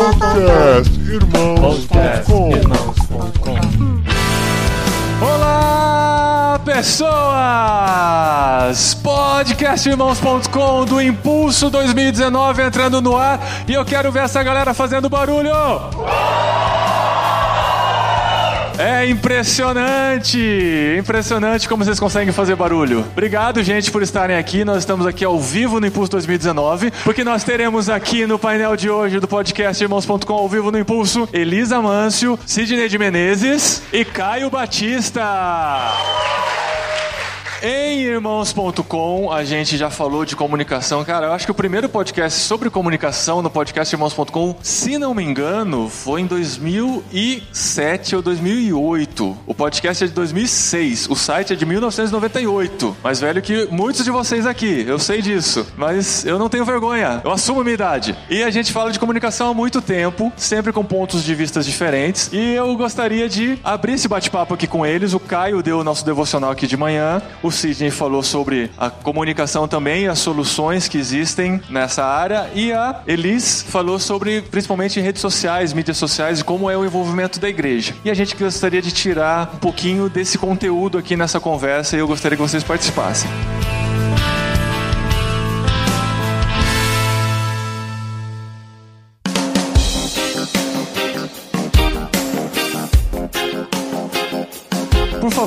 Podcast Irmãos.com Olá, pessoas! Podcastirmãos.com do Impulso 2019 entrando no ar e eu quero ver essa galera fazendo barulho! É impressionante! Impressionante como vocês conseguem fazer barulho. Obrigado, gente, por estarem aqui. Nós estamos aqui ao vivo no Impulso 2019, porque nós teremos aqui no painel de hoje do podcast Irmãos.com ao vivo no Impulso Elisa Mâncio, Sidney de Menezes e Caio Batista. Em irmãos.com, a gente já falou de comunicação. Cara, eu acho que o primeiro podcast sobre comunicação no podcast irmãos.com, se não me engano, foi em 2007 ou 2008. O podcast é de 2006, o site é de 1998. Mais velho que muitos de vocês aqui, eu sei disso. Mas eu não tenho vergonha, eu assumo a minha idade. E a gente fala de comunicação há muito tempo, sempre com pontos de vista diferentes. E eu gostaria de abrir esse bate-papo aqui com eles. O Caio deu o nosso devocional aqui de manhã. O Sidney falou sobre a comunicação também, as soluções que existem nessa área. E a Elis falou sobre, principalmente, redes sociais, mídias sociais e como é o envolvimento da igreja. E a gente gostaria de tirar um pouquinho desse conteúdo aqui nessa conversa e eu gostaria que vocês participassem.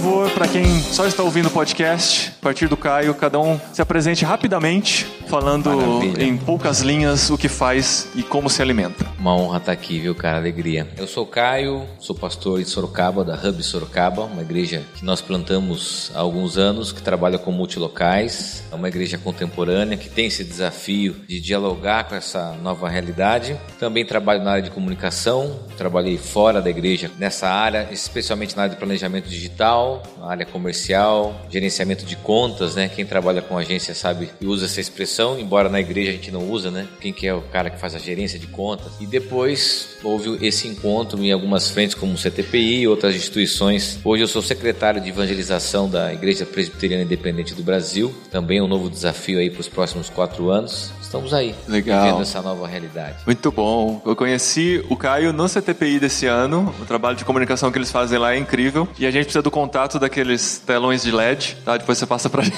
Favor, para quem só está ouvindo o podcast, a partir do Caio, cada um se apresente rapidamente, falando Maravilha. em poucas linhas o que faz e como se alimenta. Uma honra estar aqui, viu, cara? Alegria. Eu sou o Caio, sou pastor em Sorocaba, da Hub Sorocaba, uma igreja que nós plantamos há alguns anos, que trabalha com multilocais. É uma igreja contemporânea que tem esse desafio de dialogar com essa nova realidade. Também trabalho na área de comunicação, trabalhei fora da igreja nessa área, especialmente na área de planejamento digital, na área comercial, gerenciamento de contas, né? Quem trabalha com agência sabe e usa essa expressão, embora na igreja a gente não usa, né? Quem que é o cara que faz a gerência de contas. E depois houve esse encontro em algumas frentes como o CTPI e outras instituições. Hoje eu sou secretário de evangelização da Igreja Presbiteriana Independente do Brasil. Também um novo desafio aí para os próximos quatro anos. Estamos aí, Legal. vivendo essa nova realidade. Muito bom. Eu conheci o Caio no CTPI desse ano. O trabalho de comunicação que eles fazem lá é incrível. E a gente precisa do contato daqueles telões de LED, tá? Depois você passa pra gente.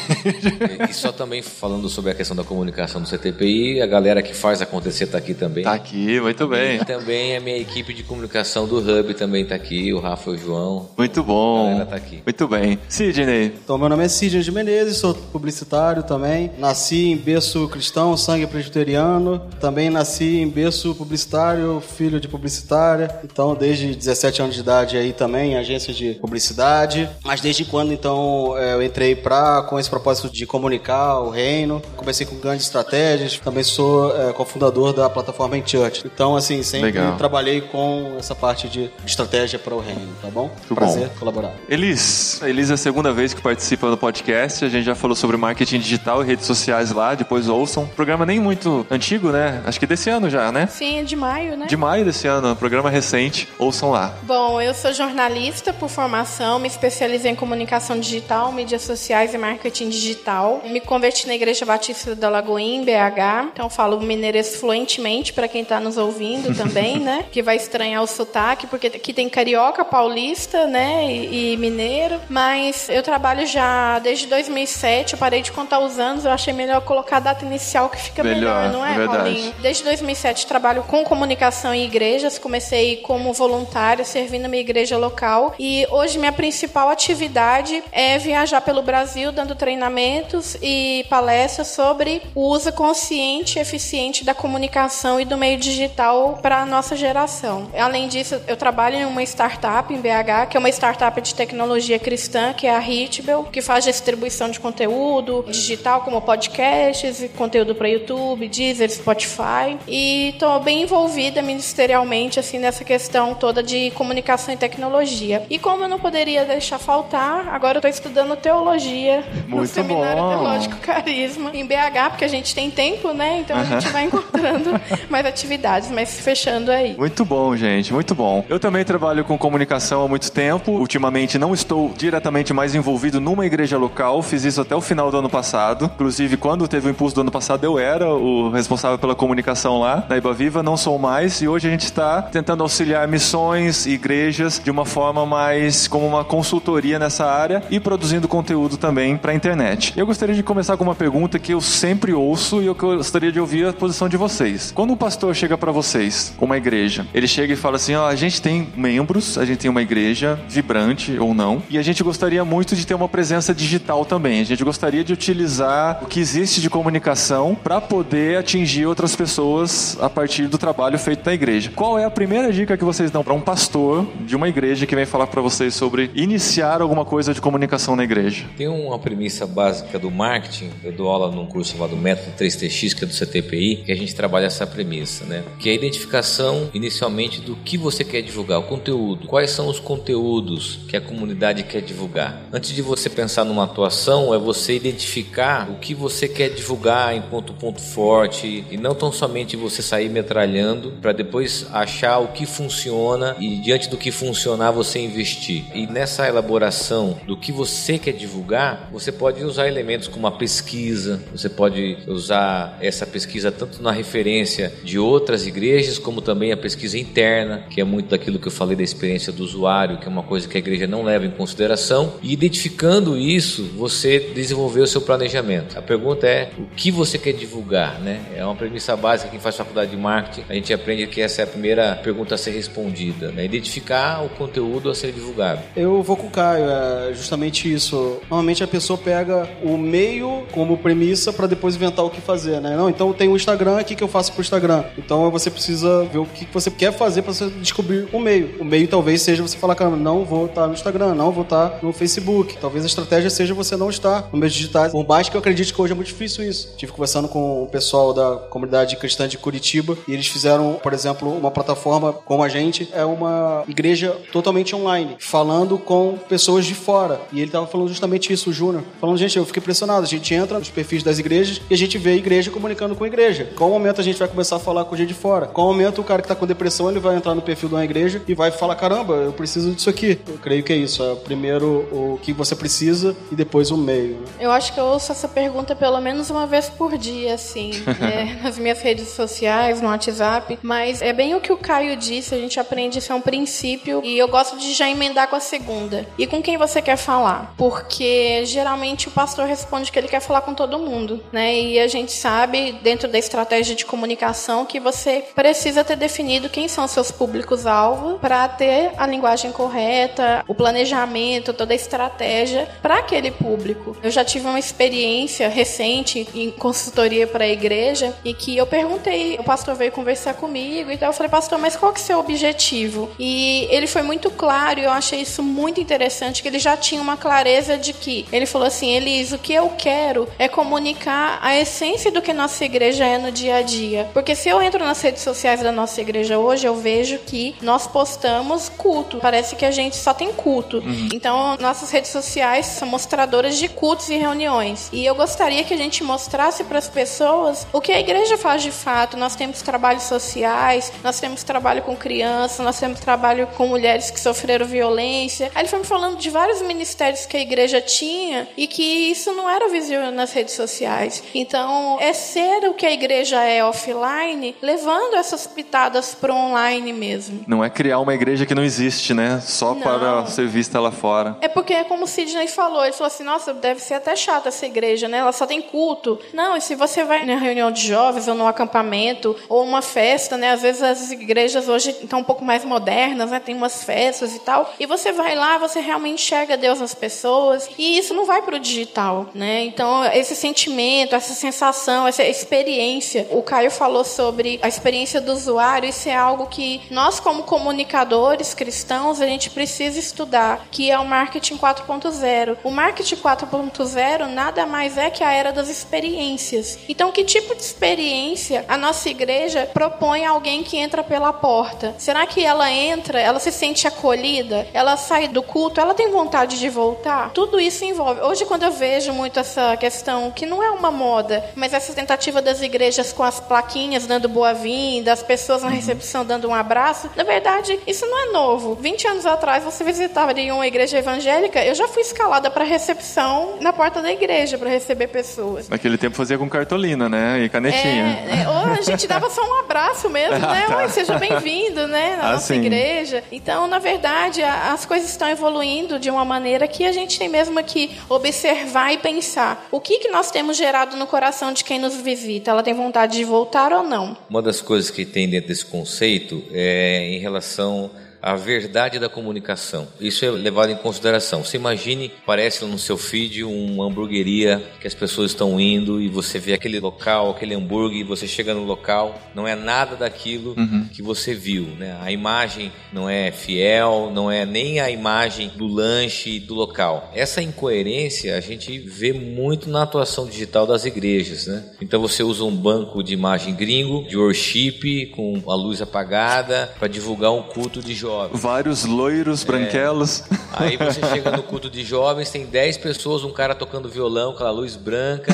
E só também falando sobre a questão da comunicação do CTPI, a galera que faz acontecer está aqui também. Tá aqui, muito bem. E também a minha equipe de comunicação do Hub também está aqui, o Rafa e o João. Muito A bom. galera tá aqui. Muito bem. Sidney, Então, meu nome é Sidney de Menezes, sou publicitário também. Nasci em berço cristão, sangue presbiteriano. Também nasci em berço publicitário, filho de publicitária. Então, desde 17 anos de idade aí também, em agência de publicidade. Mas desde quando, então, eh, eu entrei pra, com esse propósito de comunicar o reino. Comecei com grandes estratégias. Também sou eh, cofundador da plataforma em Church. Então, assim, sempre Legal. trabalhei com essa parte de estratégia para o reino, tá bom? Muito Prazer bom. colaborar. Elis. Elis é a segunda vez que participa do podcast. A gente já falou sobre marketing digital e redes sociais lá, depois ouçam. Programa nem muito antigo, né? Acho que desse ano já, né? Sim, é de maio, né? De maio desse ano, um programa recente. Ouçam lá. Bom, eu sou jornalista por formação, me especializei em comunicação digital, mídias sociais e marketing digital. Me converti na Igreja Batista da Lagoinha, em BH. Então falo mineirês fluentemente para quem está nos ouvindo também, né? Que vai estranhar o sotaque, porque aqui tem carioca, paulista, né? E, e mineiro. Mas eu trabalho já desde 2007, eu parei de contar os anos, eu achei melhor colocar a data inicial que fica Melhor, não é, é verdade. Paulinho? Desde 2007 trabalho com comunicação em igrejas. Comecei como voluntária servindo minha igreja local e hoje minha principal atividade é viajar pelo Brasil dando treinamentos e palestras sobre o uso consciente e eficiente da comunicação e do meio digital para a nossa geração. Além disso, eu trabalho em uma startup em BH, que é uma startup de tecnologia cristã, que é a Hitbel, que faz distribuição de conteúdo digital como podcasts e conteúdo para YouTube, Deezer, Spotify. E estou bem envolvida ministerialmente assim nessa questão toda de comunicação e tecnologia. E como eu não poderia deixar faltar, agora eu estou estudando teologia no Muito Seminário bom. Teológico Carisma em BH, porque a gente tem tempo, né? Então a gente vai encontrando mais atividades, mas fechando aí. Muito bom, gente, muito bom. Eu também trabalho com comunicação há muito tempo. Ultimamente não estou diretamente mais envolvido numa igreja local. Fiz isso até o final do ano passado. Inclusive, quando teve o impulso do ano passado, eu era era o responsável pela comunicação lá na Iba Viva, não sou mais, e hoje a gente está tentando auxiliar missões e igrejas de uma forma mais como uma consultoria nessa área e produzindo conteúdo também para a internet. Eu gostaria de começar com uma pergunta que eu sempre ouço e eu gostaria de ouvir a posição de vocês. Quando um pastor chega para vocês, uma igreja, ele chega e fala assim: ó, oh, a gente tem membros, a gente tem uma igreja vibrante ou não, e a gente gostaria muito de ter uma presença digital também. A gente gostaria de utilizar o que existe de comunicação para poder atingir outras pessoas a partir do trabalho feito na igreja. Qual é a primeira dica que vocês dão para um pastor de uma igreja que vem falar para vocês sobre iniciar alguma coisa de comunicação na igreja? Tem uma premissa básica do marketing, eu dou aula num curso chamado Método 3TX, que é do CTPI, que a gente trabalha essa premissa, né? Que é a identificação inicialmente do que você quer divulgar, o conteúdo. Quais são os conteúdos que a comunidade quer divulgar? Antes de você pensar numa atuação, é você identificar o que você quer divulgar enquanto ponto forte e não tão somente você sair metralhando para depois achar o que funciona e diante do que funcionar você investir. E nessa elaboração do que você quer divulgar, você pode usar elementos como a pesquisa, você pode usar essa pesquisa tanto na referência de outras igrejas como também a pesquisa interna, que é muito daquilo que eu falei da experiência do usuário, que é uma coisa que a igreja não leva em consideração. E identificando isso, você desenvolver o seu planejamento. A pergunta é o que você quer divulgar, né? É uma premissa básica quem faz faculdade de marketing, a gente aprende que essa é a primeira pergunta a ser respondida, né? Identificar o conteúdo a ser divulgado. Eu vou com o Caio, é justamente isso. Normalmente a pessoa pega o meio como premissa para depois inventar o que fazer, né? Não, então tem o Instagram, o que, que eu faço pro Instagram? Então você precisa ver o que você quer fazer para você descobrir o meio. O meio talvez seja você falar, cara, não vou estar no Instagram, não vou estar no Facebook. Talvez a estratégia seja você não estar no meio digitais. Por mais que eu acredite que hoje é muito difícil isso. Tive conversando com o pessoal da comunidade cristã de Curitiba e eles fizeram, por exemplo, uma plataforma como a gente, é uma igreja totalmente online, falando com pessoas de fora. E ele estava falando justamente isso, o Júnior. Falando, gente, eu fiquei impressionado. A gente entra nos perfis das igrejas e a gente vê a igreja comunicando com a igreja. Qual momento a gente vai começar a falar com gente de fora? Qual momento o cara que está com depressão ele vai entrar no perfil de uma igreja e vai falar: caramba, eu preciso disso aqui. Eu creio que é isso. É primeiro o que você precisa e depois o meio. Né? Eu acho que eu ouço essa pergunta pelo menos uma vez por dia, assim, é, nas minhas redes sociais, no WhatsApp. Mas é bem o que o Caio disse, a gente aprende isso é um princípio e eu gosto de já emendar com a segunda. E com quem você quer falar? Porque geralmente o pastor responde que ele quer falar com todo mundo, né? E a gente sabe, dentro da estratégia de comunicação, que você precisa ter definido quem são seus públicos-alvo para ter a linguagem correta, o planejamento, toda a estratégia para aquele público. Eu já tive uma experiência recente em consultoria para a igreja e que eu perguntei, o pastor veio conversar comigo e então eu falei, pastor, mas qual que é o seu objetivo? E ele foi muito claro e eu achei isso muito interessante, que ele já tinha uma clareza de que, ele falou assim, Elis, o que eu quero é comunicar a essência do que nossa igreja é no dia a dia. Porque se eu entro nas redes sociais da nossa igreja hoje, eu vejo que nós postamos culto. Parece que a gente só tem culto. Uhum. Então, nossas redes sociais são mostradoras de cultos e reuniões. E eu gostaria que a gente mostrasse para as pessoas o que a igreja faz de fato. Nós temos trabalhos sociais, nós temos trabalho com crianças, nós temos trabalho com mulheres que sofreram violência. Aí ele foi me falando de vários ministérios que a igreja tinha e que isso não era visível nas redes sociais. Então, é ser o que a igreja é offline, levando essas pitadas para online mesmo. Não é criar uma igreja que não existe, né? Só não. para ser vista lá fora. É porque, como o Sidney falou, ele falou assim: nossa, deve ser até chata essa igreja, né? Ela só tem culto. Não, e se você vai na reunião de jovens ou no acampamento ou uma festa, né? Às vezes as igrejas hoje estão um pouco mais modernas, né? Tem umas festas e tal. E você vai lá, você realmente enxerga Deus nas pessoas. E isso não vai para o digital, né? Então, esse sentimento, essa sensação, essa experiência. O Caio falou sobre a experiência do usuário. Isso é algo que nós, como comunicadores cristãos, a gente precisa estudar, que é o marketing 4.0. O marketing 4.0 nada mais é que a era das experiências. Então, que tipo de experiência a nossa igreja propõe a alguém que entra pela porta? Será que ela entra, ela se sente acolhida, ela sai do culto, ela tem vontade de voltar? Tudo isso envolve. Hoje, quando eu vejo muito essa questão, que não é uma moda, mas essa tentativa das igrejas com as plaquinhas dando boa-vinda, as pessoas na recepção dando um abraço, na verdade, isso não é novo. 20 anos atrás, você visitaria uma igreja evangélica, eu já fui escalada para recepção na porta da igreja para receber pessoas. Naquele tempo fazia com cartolina cartolina, né? E canetinha. É, é, ou a gente dava só um abraço mesmo, né? Ah, tá. Oi, seja bem-vindo, né? Na Ah, nossa sim. igreja. Então, na verdade, a- as coisas estão evoluindo de uma maneira que a gente tem mesmo que observar e pensar. O que, que nós temos gerado no coração de quem nos visita? Ela tem vontade de voltar ou não? Uma das coisas que tem dentro desse conceito é em relação à verdade da comunicação. Isso é levado em consideração. Você imagine, parece no seu feed uma hamburgueria que as pessoas estão indo e você vê aquele local, aquele hambúrguer, e você chega no local, não é nada daquilo que você viu, né? A imagem não é fiel, não é nem a imagem do lanche do local. Essa incoerência a gente vê muito na atuação digital das igrejas, né? Então você usa um banco de imagem gringo, de worship, com a luz apagada, para divulgar um culto de jovens. Vários loiros, branquelos. Aí você chega no culto de jovens, tem 10 pessoas, um cara tocando violão, aquela luz branca,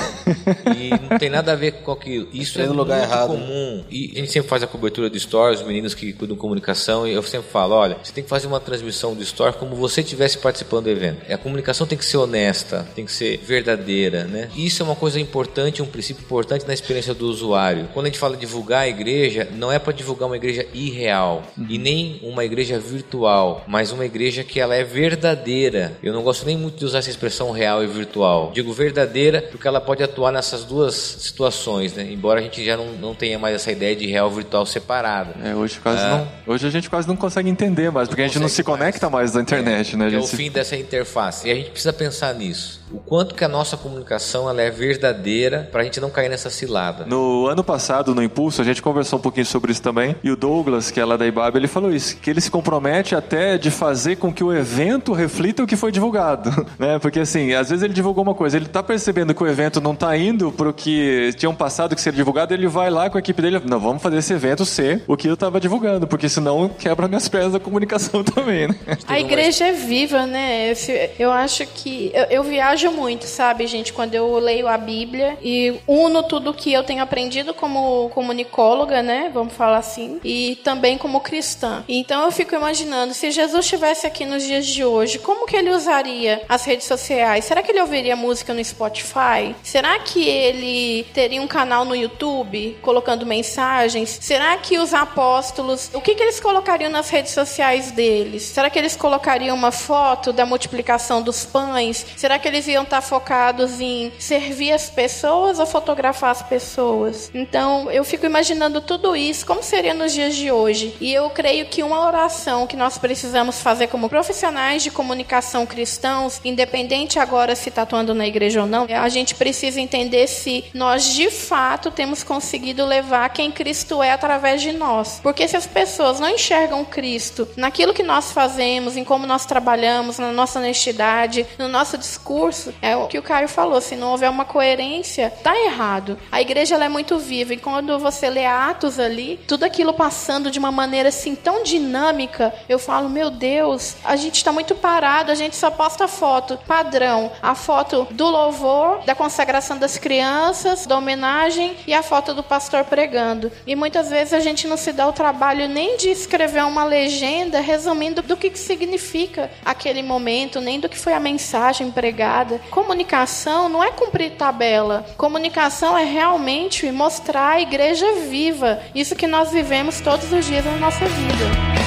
e não tem nada a ver com aquilo. Isso Tem é no lugar muito errado. comum. E a gente sempre faz a cobertura do stories, os meninos que cuidam de comunicação, e eu sempre falo, olha, você tem que fazer uma transmissão do stories como você estivesse participando do evento. A comunicação tem que ser honesta, tem que ser verdadeira, né? Isso é uma coisa importante, um princípio importante na experiência do usuário. Quando a gente fala divulgar a igreja, não é para divulgar uma igreja irreal e nem uma igreja virtual, mas uma igreja que ela é verdadeira. Eu não gosto nem muito de usar essa expressão real e virtual. Digo verdadeira porque ela pode atuar nessas duas situações, né? Embora a gente já não, não tenha mais essa ideia de real e virtual separada. É, hoje quase Ah. não. Hoje a gente quase não consegue entender mais, porque a gente não se consegue mais. conecta mais na internet, né? A que é o gente se- fim dessa interface. E a gente precisa pensar nisso. O quanto que a nossa comunicação ela é verdadeira para a gente não cair nessa cilada. No ano passado, no Impulso, a gente conversou um pouquinho sobre isso também. E o Douglas, que é lá da Ibab, ele falou isso: que ele se compromete até de fazer com que o evento reflita o que foi divulgado. né? Porque assim, às vezes ele divulgou uma coisa, ele tá percebendo que o evento não tá indo pro que tinham passado que seria divulgado, ele vai lá com a equipe dele, não, vamos fazer esse evento ser o que eu tava divulgando, porque senão quebra minhas pernas da comunicação também, né? A igreja é viva, né? Eu acho que. Eu, eu viajo muito, sabe, gente? Quando eu leio a Bíblia e uno tudo que eu tenho aprendido como comunicóloga, né? Vamos falar assim. E também como cristã. Então eu fico imaginando, se Jesus estivesse aqui nos dias de hoje, como que ele usaria as redes sociais? Será que ele ouviria música no Spotify? Será que ele teria um canal no YouTube colocando mensagens? Será que os apóstolos, o que, que eles colocariam nas redes sociais deles? Será que eles colocariam uma foto da multiplicação dos pães? Será que eles iam estar focados em servir as pessoas ou fotografar as pessoas? Então eu fico imaginando tudo isso, como seria nos dias de hoje. E eu creio que uma oração que nós precisamos fazer como profissionais de comunicação cristãos, independente agora se está atuando na igreja ou não, a gente precisa entender se nós de fato temos conseguido levar quem Cristo é através de nós. Porque se as pessoas não enxergam Cristo naquilo que nós fazemos, em como nós trabalhamos, na nossa honestidade, no nosso discurso, é o que o Caio falou, se não houver uma coerência, tá errado. A igreja é muito viva e quando você lê Atos ali, tudo aquilo passando de uma maneira assim tão dinâmica, eu falo, meu Deus, a gente está muito parado, a gente só posta foto padrão, a foto do louvor, da consagração das crianças, da homenagem e a foto do pastor pregando. E muitas vezes a gente não se dá o trabalho nem de escrever uma legenda resumindo do que que significa aquele momento, nem do que foi a mensagem pregada. Comunicação não é cumprir tabela. Comunicação é realmente mostrar a igreja viva, isso que nós vivemos todos os dias na nossa vida.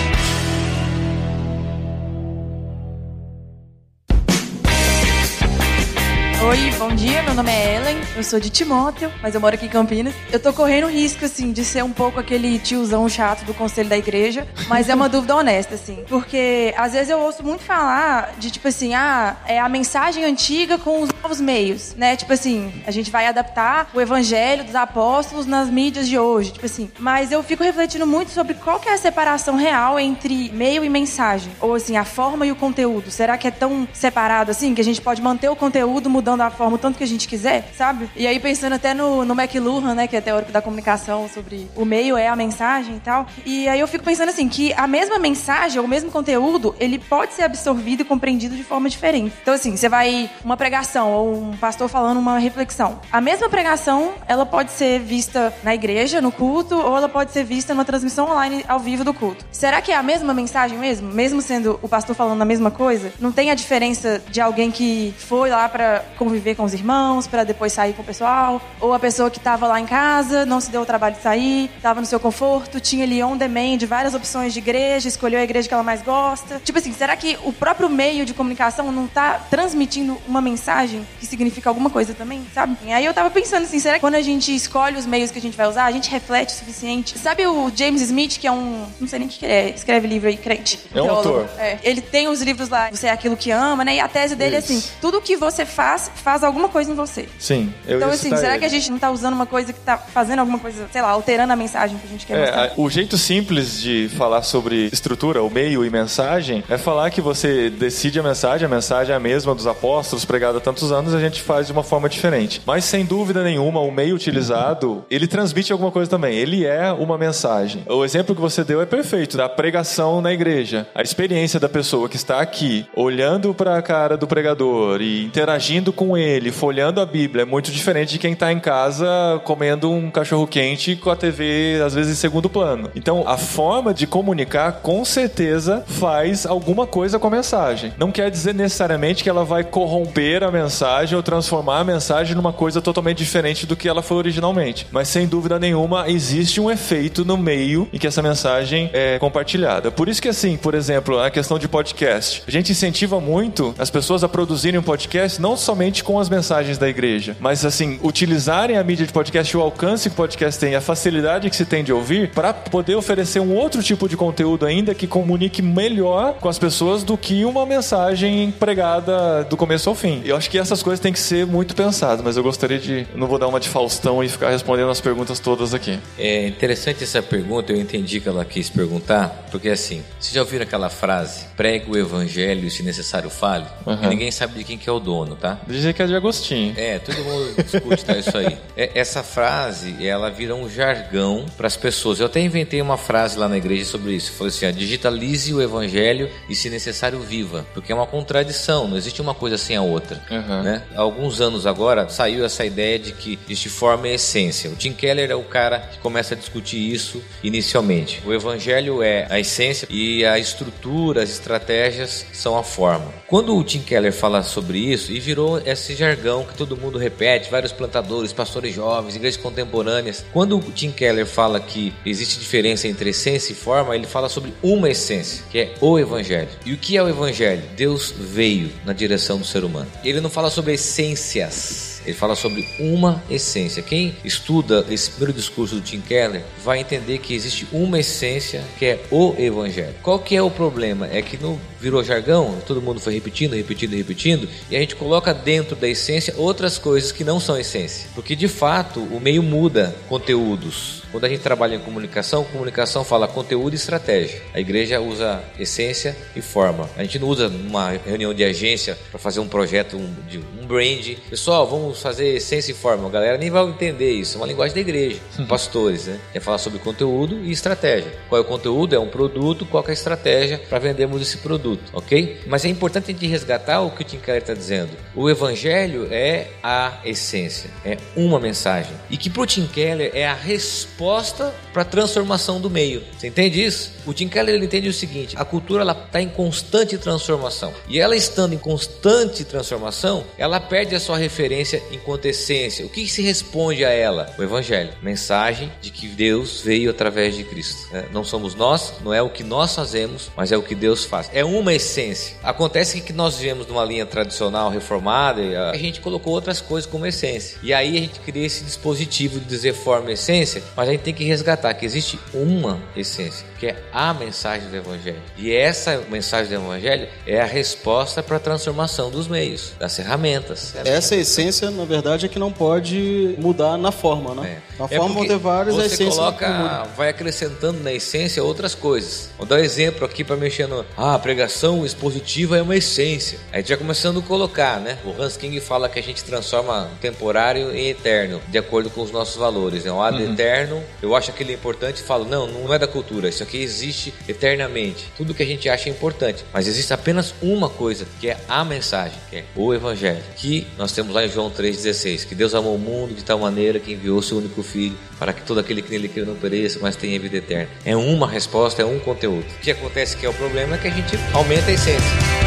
Oi, bom dia, meu nome é Ellen, eu sou de Timóteo, mas eu moro aqui em Campinas. Eu tô correndo risco, assim, de ser um pouco aquele tiozão chato do conselho da igreja, mas é uma dúvida honesta, assim. Porque às vezes eu ouço muito falar de, tipo assim, ah, é a mensagem antiga com os novos meios, né? Tipo assim, a gente vai adaptar o evangelho dos apóstolos nas mídias de hoje, tipo assim. Mas eu fico refletindo muito sobre qual que é a separação real entre meio e mensagem. Ou assim, a forma e o conteúdo. Será que é tão separado assim que a gente pode manter o conteúdo mudando a forma o tanto que a gente quiser, sabe? E aí pensando até no, no McLuhan, né, que é teórico da comunicação, sobre o meio é a mensagem e tal. E aí eu fico pensando assim, que a mesma mensagem, o mesmo conteúdo, ele pode ser absorvido e compreendido de forma diferente. Então assim, você vai uma pregação ou um pastor falando uma reflexão. A mesma pregação, ela pode ser vista na igreja, no culto, ou ela pode ser vista numa transmissão online ao vivo do culto. Será que é a mesma mensagem mesmo? Mesmo sendo o pastor falando a mesma coisa? Não tem a diferença de alguém que foi lá pra conviver com os irmãos, para depois sair com o pessoal, ou a pessoa que estava lá em casa, não se deu o trabalho de sair, estava no seu conforto, tinha ali on demand, várias opções de igreja, escolheu a igreja que ela mais gosta. Tipo assim, será que o próprio meio de comunicação não está transmitindo uma mensagem que significa alguma coisa também, sabe? E aí eu tava pensando assim, será que quando a gente escolhe os meios que a gente vai usar, a gente reflete o suficiente? Sabe o James Smith, que é um, não sei nem o que é, escreve livro aí, crente. É um autor. É. Ele tem os livros lá, Você é aquilo que ama, né? E a tese dele é Isso. assim, tudo que você faz, faz alguma coisa em você. Sim, eu então, assim, será ele. que a gente não tá usando uma coisa que tá fazendo alguma coisa, sei lá, alterando a mensagem que a gente quer É, mostrar? o jeito simples de falar sobre estrutura, o meio e mensagem, é falar que você decide a mensagem, a mensagem é a mesma dos apóstolos, pregada há tantos anos, a gente faz de uma forma diferente. Mas sem dúvida nenhuma, o meio utilizado, ele transmite alguma coisa também. Ele é uma mensagem. O exemplo que você deu é perfeito, da pregação na igreja. A experiência da pessoa que está aqui, olhando para a cara do pregador e interagindo com ele, folhando a Bíblia, é muito diferente de quem está em casa comendo um cachorro quente com a TV às vezes em segundo plano. Então, a forma de comunicar com certeza faz alguma coisa com a mensagem. Não quer dizer necessariamente que ela vai corromper a mensagem ou transformar a mensagem numa coisa totalmente diferente do que ela foi originalmente. Mas sem dúvida nenhuma existe um efeito no meio em que essa mensagem é compartilhada. Por isso que assim, por exemplo, a questão de podcast. A gente incentiva muito as pessoas a produzirem um podcast não somente com as mensagens da igreja, mas assim, utilizarem a mídia de podcast, o alcance que o podcast tem, a facilidade que se tem de ouvir para poder oferecer um outro tipo de conteúdo ainda que comunique melhor com as pessoas do que uma mensagem pregada do começo ao fim. Eu acho que essas coisas têm que ser muito pensadas, mas eu gostaria de não vou dar uma de Faustão e ficar respondendo as perguntas todas aqui. É interessante essa pergunta, eu entendi que ela quis perguntar, porque assim, vocês já ouviram aquela frase, pregue o evangelho e se necessário fale? Uhum. Ninguém sabe de quem que é o dono, tá? Dizer que é de Agostinho. É, todo mundo discute tá, isso aí. É, essa frase, ela vira um jargão para as pessoas. Eu até inventei uma frase lá na igreja sobre isso. Eu falei assim: ó, digitalize o evangelho e, se necessário, viva. Porque é uma contradição, não existe uma coisa sem a outra. Uhum. Né? Há alguns anos agora saiu essa ideia de que existe forma e essência. O Tim Keller é o cara que começa a discutir isso inicialmente. O evangelho é a essência e a estrutura, as estratégias são a forma. Quando o Tim Keller fala sobre isso, e virou esse jargão que todo mundo repete, vários plantadores, pastores jovens, igrejas contemporâneas. Quando o Tim Keller fala que existe diferença entre essência e forma, ele fala sobre uma essência, que é o evangelho. E o que é o evangelho? Deus veio na direção do ser humano. Ele não fala sobre essências. Ele fala sobre uma essência. Quem estuda esse primeiro discurso do Tim Keller vai entender que existe uma essência que é o Evangelho. Qual que é o problema? É que não virou jargão, todo mundo foi repetindo, repetindo, repetindo, e a gente coloca dentro da essência outras coisas que não são essência. Porque de fato o meio muda conteúdos. Quando a gente trabalha em comunicação, comunicação fala conteúdo e estratégia. A igreja usa essência e forma. A gente não usa uma reunião de agência para fazer um projeto, um, de, um brand. Pessoal, vamos fazer essência e forma. A galera nem vai entender isso. É uma linguagem da igreja. Pastores, né? É falar sobre conteúdo e estratégia. Qual é o conteúdo? É um produto. Qual é a estratégia para vendermos esse produto, ok? Mas é importante a gente resgatar o que o Tim Keller está dizendo. O evangelho é a essência, é uma mensagem. E que para o Tim Keller é a resposta para a transformação do meio. Você entende isso? O Tim Keller ele entende o seguinte: a cultura ela está em constante transformação. E ela estando em constante transformação, ela perde a sua referência enquanto essência. O que se responde a ela? O Evangelho. Mensagem de que Deus veio através de Cristo. né? Não somos nós, não é o que nós fazemos, mas é o que Deus faz. É uma essência. Acontece que nós vivemos numa linha tradicional reformada e a gente colocou outras coisas como essência. E aí a gente cria esse dispositivo de dizer forma e essência, mas a gente tem que resgatar que existe uma essência, que é a mensagem do Evangelho. E essa mensagem do Evangelho é a resposta para a transformação dos meios, das ferramentas. Essa essência, na verdade, é que não pode mudar na forma, né? É. Na É forma vão porque ter várias, Você essência não muda. coloca, vai acrescentando na essência outras coisas. Vou dar um exemplo aqui para mexer no. Ah, a pregação expositiva é uma essência. Aí a gente já começando a colocar, né? O Hans King fala que a gente transforma temporário em eterno, de acordo com os nossos valores. É um lado eterno. Eu acho aquilo importante e falo, não, não é da cultura. Isso aqui existe eternamente. Tudo que a gente acha é importante. Mas existe apenas uma coisa, que é a mensagem, que é o Evangelho. Que nós temos lá em João 3,16. Que Deus amou o mundo de tal maneira que enviou seu único filho para que todo aquele que nele crê não pereça, mas tenha vida eterna. É uma resposta, é um conteúdo. O que acontece que é o problema é que a gente aumenta a essência.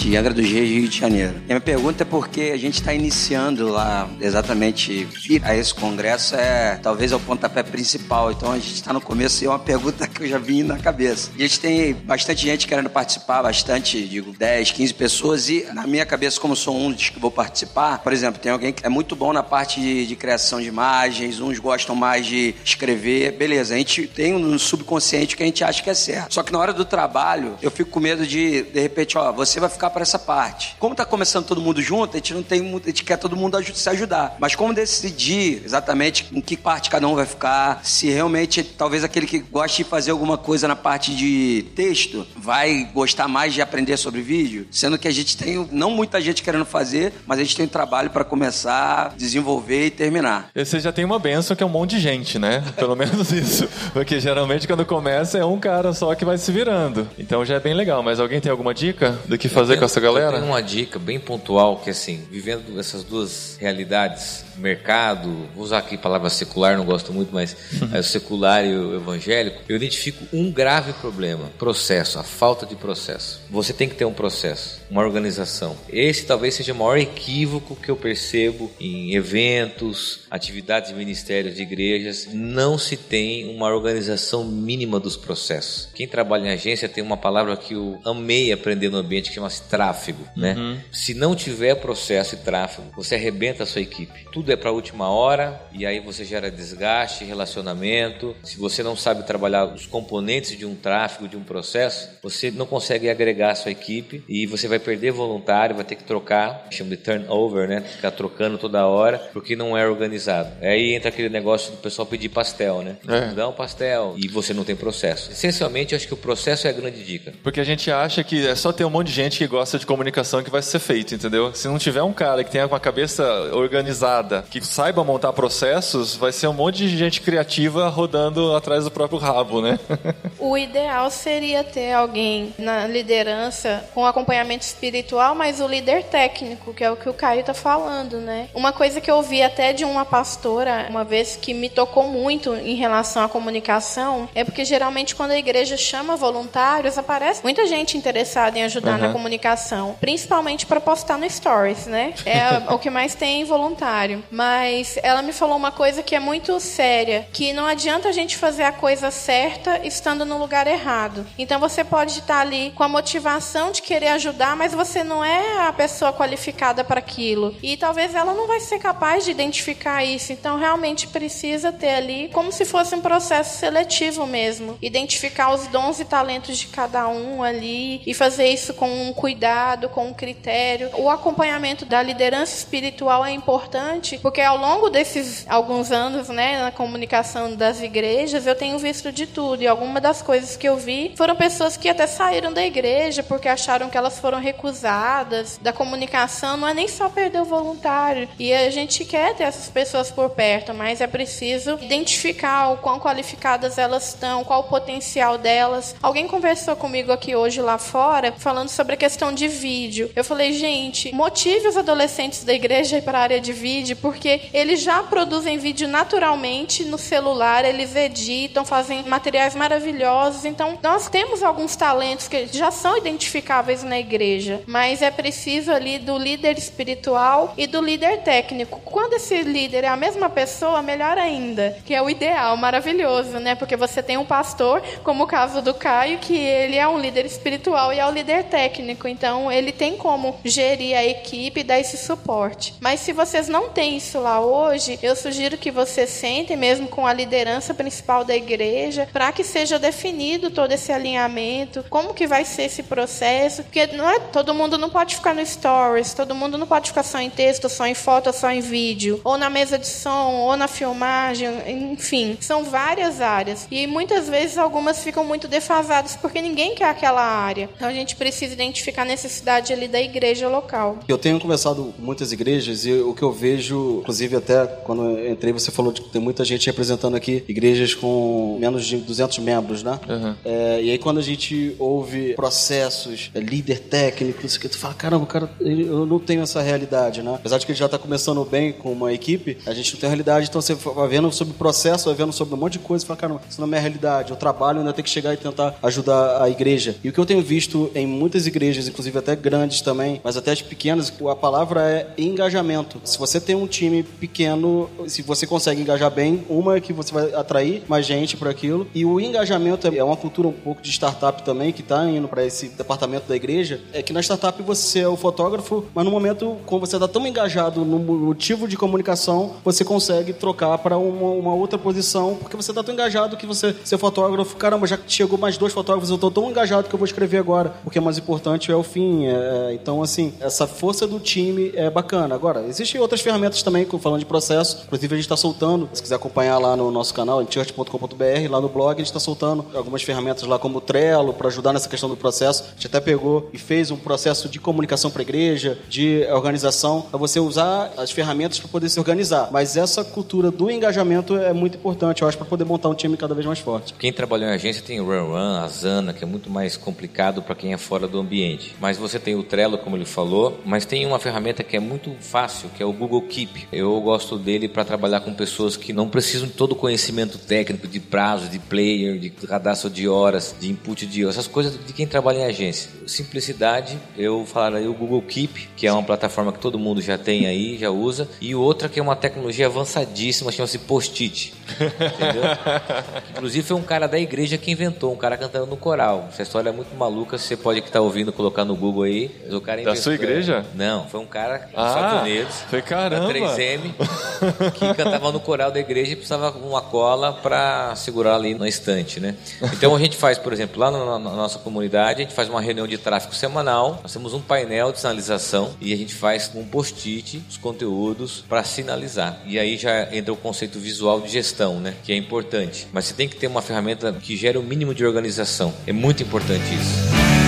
De Angra dos Reis, Rio de Janeiro. E a minha pergunta é porque a gente está iniciando lá exatamente ir a esse congresso é talvez é o pontapé principal. Então a gente está no começo e é uma pergunta que eu já vim na cabeça. E a gente tem bastante gente querendo participar, bastante, digo, 10, 15 pessoas. E na minha cabeça, como sou um dos que vou participar, por exemplo, tem alguém que é muito bom na parte de, de criação de imagens, uns gostam mais de escrever. Beleza, a gente tem um subconsciente que a gente acha que é certo. Só que na hora do trabalho, eu fico com medo de, de repente, ó, você vai ficar para essa parte. Como tá começando todo mundo junto, a gente não tem muito, a gente quer todo mundo se ajudar. Mas como decidir exatamente em que parte cada um vai ficar, se realmente talvez aquele que gosta de fazer alguma coisa na parte de texto vai gostar mais de aprender sobre vídeo, sendo que a gente tem não muita gente querendo fazer, mas a gente tem um trabalho para começar, desenvolver e terminar. Você já tem uma benção que é um monte de gente, né? Pelo menos isso. Porque geralmente quando começa é um cara só que vai se virando. Então já é bem legal. Mas alguém tem alguma dica do que fazer com essa galera? Eu tenho uma dica bem pontual que assim, vivendo essas duas realidades, mercado, vou usar aqui a palavra secular, não gosto muito, mas é o secular e o evangélico, eu identifico um grave problema: processo, a falta de processo. Você tem que ter um processo, uma organização. Esse talvez seja o maior equívoco que eu percebo em eventos, atividades de ministérios de igrejas. Não se tem uma organização mínima dos processos. Quem trabalha em agência tem uma palavra que eu amei aprender no ambiente que chama-se tráfego, né? Uhum. Se não tiver processo e tráfego, você arrebenta a sua equipe. Tudo é para a última hora e aí você gera desgaste, relacionamento. Se você não sabe trabalhar os componentes de um tráfego, de um processo, você não consegue agregar a sua equipe e você vai perder voluntário, vai ter que trocar, chama de turnover, né? Ficar trocando toda hora porque não é organizado. Aí entra aquele negócio do pessoal pedir pastel, né? É. Dá um pastel e você não tem processo. Essencialmente, eu acho que o processo é a grande dica. Porque a gente acha que é só ter um monte de gente que gosta de comunicação que vai ser feito, entendeu? Se não tiver um cara que tenha uma cabeça organizada, que saiba montar processos, vai ser um monte de gente criativa rodando atrás do próprio rabo, né? o ideal seria ter alguém na liderança com acompanhamento espiritual, mas o líder técnico, que é o que o Caio tá falando, né? Uma coisa que eu ouvi até de uma pastora uma vez que me tocou muito em relação à comunicação é porque geralmente quando a igreja chama voluntários, aparece muita gente interessada em ajudar uhum. na comunicação, principalmente para postar no stories, né? É o que mais tem voluntário. Mas ela me falou uma coisa que é muito séria, que não adianta a gente fazer a coisa certa estando no lugar errado. Então você pode estar ali com a motivação de querer ajudar, mas você não é a pessoa qualificada para aquilo. E talvez ela não vai ser capaz de identificar isso. Então realmente precisa ter ali como se fosse um processo seletivo mesmo, identificar os dons e talentos de cada um ali e fazer isso com um cuidado, com um critério. O acompanhamento da liderança espiritual é importante porque ao longo desses alguns anos, né, na comunicação das igrejas, eu tenho visto de tudo e algumas das coisas que eu vi foram pessoas que até saíram da igreja porque acharam que elas foram recusadas. Da comunicação não é nem só perder o voluntário e a gente quer ter essas pessoas por perto, mas é preciso identificar o quão qualificadas elas estão, qual o potencial delas. Alguém conversou comigo aqui hoje lá fora falando sobre a questão de vídeo. Eu falei, gente, motive os adolescentes da igreja para a área de vídeo porque eles já produzem vídeo naturalmente no celular, eles editam, fazem materiais maravilhosos. Então, nós temos alguns talentos que já são identificáveis na igreja, mas é preciso ali do líder espiritual e do líder técnico. Quando esse líder é a mesma pessoa, melhor ainda, que é o ideal, maravilhoso, né? Porque você tem um pastor, como o caso do Caio, que ele é um líder espiritual e é o líder técnico. Então, ele tem como gerir a equipe e dar esse suporte. Mas se vocês não têm isso lá hoje, eu sugiro que vocês sentem mesmo com a liderança principal da igreja, para que seja definido todo esse alinhamento, como que vai ser esse processo, porque não é todo mundo não pode ficar no stories, todo mundo não pode ficar só em texto, só em foto, só em vídeo, ou na mesa de som, ou na filmagem, enfim, são várias áreas. E muitas vezes algumas ficam muito defasadas porque ninguém quer aquela área. Então a gente precisa identificar a necessidade ali da igreja local. Eu tenho conversado com muitas igrejas e o que eu vejo, inclusive até quando eu entrei você falou de que tem muita gente representando aqui igrejas com menos de 200 membros, né? Uhum. É, e aí quando a gente ouve processos, é, líder técnico, isso que tu fala, caramba, cara, eu não tenho essa realidade, né? Apesar de que ele já está começando bem com uma equipe, a gente não tem realidade, então você vai vendo sobre processo, vai vendo sobre um monte de coisa e fala, caramba, isso não é minha realidade. Eu trabalho, ainda tenho que chegar e tentar ajudar a igreja. E o que eu tenho visto em muitas igrejas, inclusive inclusive até grandes também, mas até as pequenas, a palavra é engajamento. Se você tem um time pequeno, se você consegue engajar bem, uma é que você vai atrair mais gente para aquilo. E o engajamento é uma cultura um pouco de startup também, que está indo para esse departamento da igreja. É que na startup você é o fotógrafo, mas no momento, quando você está tão engajado no motivo de comunicação, você consegue trocar para uma, uma, outra posição, porque você está tão engajado que você, ser fotógrafo, caramba, já chegou mais dois fotógrafos, eu estou tão engajado que eu vou escrever agora, porque é mais importante é o fim. É, então, assim, essa força do time é bacana. Agora, existem outras ferramentas também, falando de processo, inclusive a gente está soltando, se quiser acompanhar lá no nosso canal, church.com.br, lá no blog, a gente está soltando algumas ferramentas lá como o Trello, para ajudar nessa questão do processo. A gente até pegou e fez um processo de comunicação para a igreja, de organização, para você usar as ferramentas para poder se organizar. Mas essa cultura do engajamento é muito importante, eu acho, para poder montar um time cada vez mais forte. Quem trabalhou em agência tem o Run Run, a Zana, que é muito mais complicado para quem é fora do ambiente. Mas você tem o Trello, como ele falou, mas tem uma ferramenta que é muito fácil, que é o Google Keep. Eu gosto dele para trabalhar com pessoas que não precisam de todo o conhecimento técnico, de prazo, de player, de cadastro de horas, de input de horas, essas coisas de quem trabalha em agência. Simplicidade, eu falaria o Google Keep, que é uma plataforma que todo mundo já tem aí, já usa, e outra que é uma tecnologia avançadíssima, chama-se Post-it. Entendeu? Inclusive foi um cara da igreja que inventou, um cara cantando no coral. Essa história é muito maluca, você pode que está ouvindo colocar no Google aí. O cara da sua igreja? Não, foi um cara dos ah, Estados Unidos. Foi caramba. Da 3M, que cantava no coral da igreja e precisava uma cola para segurar ali na estante, né? Então a gente faz, por exemplo, lá na, na nossa comunidade, a gente faz uma reunião de tráfego semanal, nós temos um painel de sinalização e a gente faz um post-it os conteúdos para sinalizar. E aí já entra o conceito visual de gestão, né? Que é importante. Mas você tem que ter uma ferramenta que gere o mínimo de organização. É muito importante isso.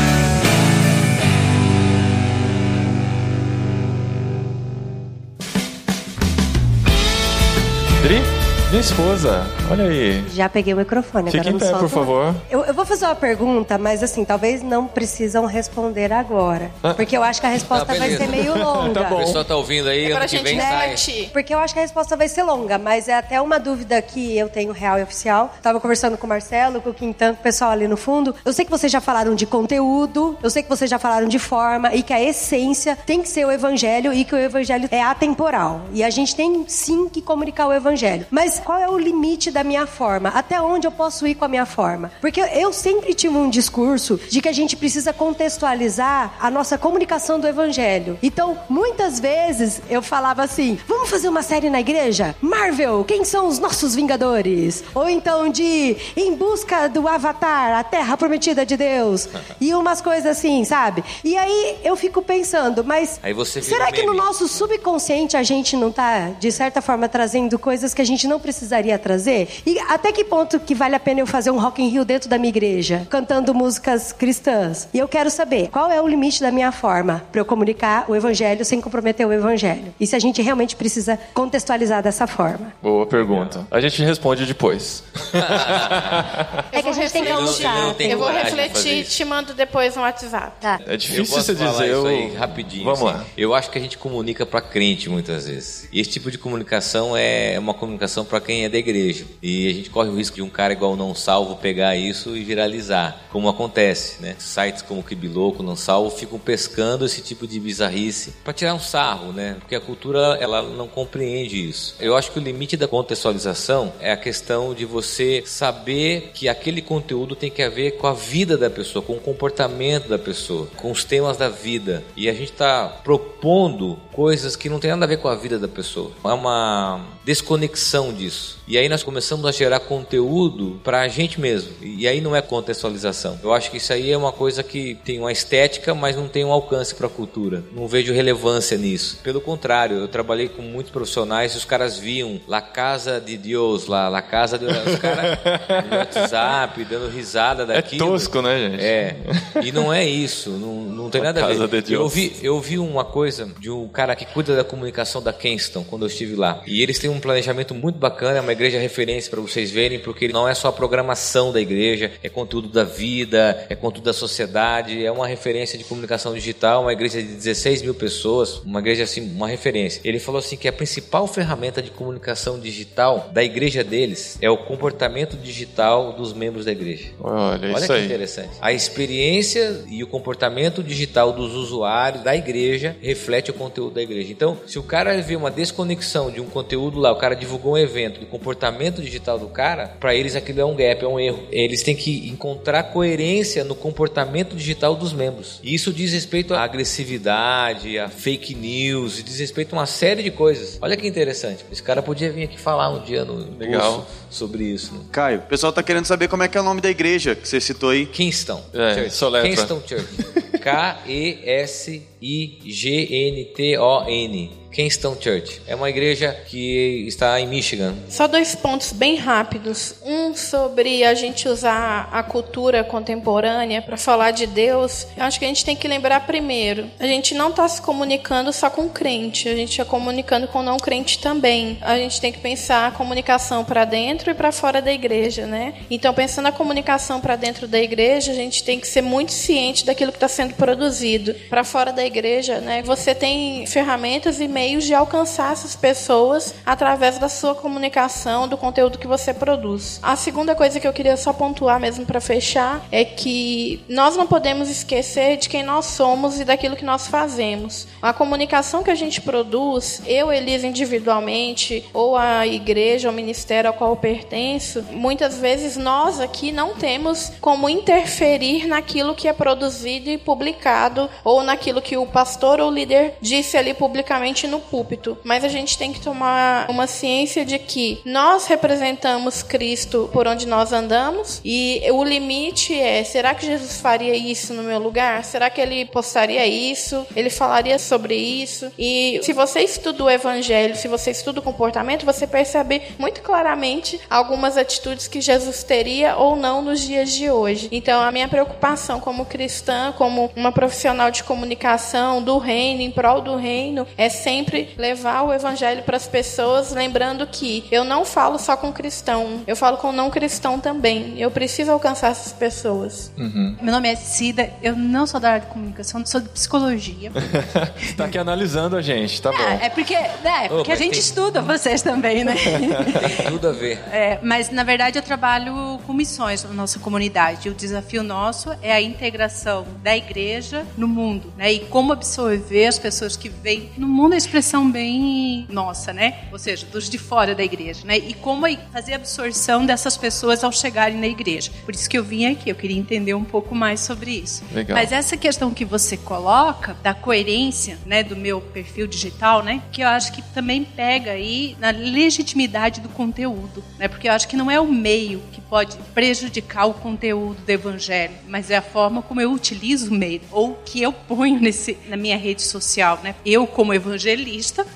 Dri? Minha esposa, olha aí. Já peguei o microfone, Fique agora em pé, por favor. Eu, eu, vou fazer uma pergunta, mas assim, talvez não precisam responder agora. Ah. Porque eu acho que a resposta tá, vai ser meio longa. tá bom. A pessoa tá ouvindo aí, ano que vem sai. Porque eu acho que a resposta vai ser longa, mas é até uma dúvida que eu tenho real e oficial. Tava conversando com o Marcelo, com o Quintan, com o pessoal ali no fundo. Eu sei que vocês já falaram de conteúdo, eu sei que vocês já falaram de forma e que a essência tem que ser o evangelho e que o evangelho é atemporal. E a gente tem sim que comunicar o evangelho. Mas qual é o limite da minha forma? Até onde eu posso ir com a minha forma? Porque eu sempre tive um discurso de que a gente precisa contextualizar a nossa comunicação do evangelho. Então, muitas vezes eu falava assim: vamos fazer uma série na igreja? Marvel, quem são os nossos vingadores? Ou então de Em Busca do Avatar, a Terra Prometida de Deus. E umas coisas assim, sabe? E aí eu fico pensando, mas será que no nosso subconsciente a gente não está, de certa forma, trazendo coisas que a gente não precisaria trazer? E até que ponto que vale a pena eu fazer um Rock in Rio dentro da minha igreja, cantando músicas cristãs? E eu quero saber qual é o limite da minha forma para eu comunicar o evangelho sem comprometer o evangelho. E se a gente realmente precisa contextualizar dessa forma? Boa pergunta. A gente responde depois. é que a gente tem que almoçar. Eu, eu vou refletir te mando depois no WhatsApp. Tá. É difícil você dizer. Eu... Aí, rapidinho. Vamos assim. lá. Eu acho que a gente comunica para crente muitas vezes. E esse tipo de comunicação é uma comunicação para quem é da igreja. E a gente corre o risco de um cara igual o não salvo pegar isso e viralizar, como acontece, né? Sites como Kibiloco, não salvo, ficam pescando esse tipo de bizarrice para tirar um sarro, né? Porque a cultura ela não compreende isso. Eu acho que o limite da contextualização é a questão de você saber que aquele conteúdo tem que ver com a vida da pessoa, com o comportamento da pessoa, com os temas da vida. E a gente está propondo coisas que não tem nada a ver com a vida da pessoa. É uma desconexão disso. E aí nós começamos a gerar conteúdo para a gente mesmo. E aí não é contextualização. Eu acho que isso aí é uma coisa que tem uma estética, mas não tem um alcance para a cultura. Não vejo relevância nisso. Pelo contrário, eu trabalhei com muitos profissionais e os caras viam La Casa de Deus lá, La Casa de Os caras no WhatsApp, dando risada é daquilo. É tosco, né, gente? É. E não é isso. Não, não tem nada a ver. Eu vi, eu vi uma coisa de um cara que cuida da comunicação da Kenston quando eu estive lá. E eles têm um planejamento muito bacana bacana, é uma igreja referência para vocês verem, porque não é só a programação da igreja, é conteúdo da vida, é conteúdo da sociedade, é uma referência de comunicação digital, uma igreja de 16 mil pessoas, uma igreja assim, uma referência. Ele falou assim que a principal ferramenta de comunicação digital da igreja deles é o comportamento digital dos membros da igreja. Olha, Olha isso que aí. interessante. A experiência e o comportamento digital dos usuários da igreja reflete o conteúdo da igreja. Então, se o cara vê uma desconexão de um conteúdo lá, o cara divulgou um evento, do comportamento digital do cara, para eles aquilo é um gap, é um erro. Eles têm que encontrar coerência no comportamento digital dos membros. E isso diz respeito à agressividade, a fake news, e diz respeito a uma série de coisas. Olha que interessante. Esse cara podia vir aqui falar um dia no Legal. curso sobre isso. Né? Caio, o pessoal tá querendo saber como é que é o nome da igreja que você citou aí. Kingston É, Church. soletra. Kingston Church. K-E-S-I-G-N-T-O-N. Kingston Church. É uma igreja que está em Michigan. Só dois pontos bem rápidos. Um sobre a gente usar a cultura contemporânea para falar de Deus. Eu acho que a gente tem que lembrar primeiro: a gente não está se comunicando só com crente, a gente está comunicando com não crente também. A gente tem que pensar a comunicação para dentro e para fora da igreja, né? Então, pensando a comunicação para dentro da igreja, a gente tem que ser muito ciente daquilo que está sendo produzido. Para fora da igreja, né? Você tem ferramentas e meios de alcançar essas pessoas através da sua comunicação, do conteúdo que você produz. A segunda coisa que eu queria só pontuar mesmo para fechar é que nós não podemos esquecer de quem nós somos e daquilo que nós fazemos. A comunicação que a gente produz, eu, Elisa, individualmente, ou a igreja, o ministério ao qual eu pertenço, muitas vezes nós aqui não temos como interferir naquilo que é produzido e publicado, ou naquilo que o pastor ou líder disse ali publicamente no púlpito. Mas a gente tem que tomar uma ciência de que nós representamos Cristo por onde nós andamos e o limite é: será que Jesus faria isso no meu lugar? Será que ele postaria isso? Ele falaria sobre isso? E se você estuda o evangelho, se você estuda o comportamento, você percebe muito claramente algumas atitudes que Jesus teria ou não nos dias de hoje. Então, a minha preocupação como cristã, como uma profissional de comunicação do reino, em prol do reino, é sempre levar o evangelho para as pessoas, lembrando que eu não falo só com cristão, eu falo com não cristão também. Eu preciso alcançar essas pessoas. Meu nome é Cida, eu não sou da área de comunicação, sou de psicologia. Você tá aqui analisando a gente, tá bom. É, é porque, né, porque a gente tem- estuda vocês também, né? Tem tudo a ver. É, mas na verdade eu trabalho com missões na nossa comunidade. O desafio nosso é a integração da igreja no mundo, né? E como absorver as pessoas que vêm no mundo é expressão bem nossa, né? Ou seja, dos de fora da igreja, né? E como fazer a absorção dessas pessoas ao chegarem na igreja. Por isso que eu vim aqui, eu queria entender um pouco mais sobre isso. Legal. Mas essa questão que você coloca da coerência, né, do meu perfil digital, né, que eu acho que também pega aí na legitimidade do conteúdo, né? Porque eu acho que não é o meio que pode prejudicar o conteúdo do evangelho, mas é a forma como eu utilizo o meio ou que eu ponho nesse na minha rede social, né? Eu como evangelista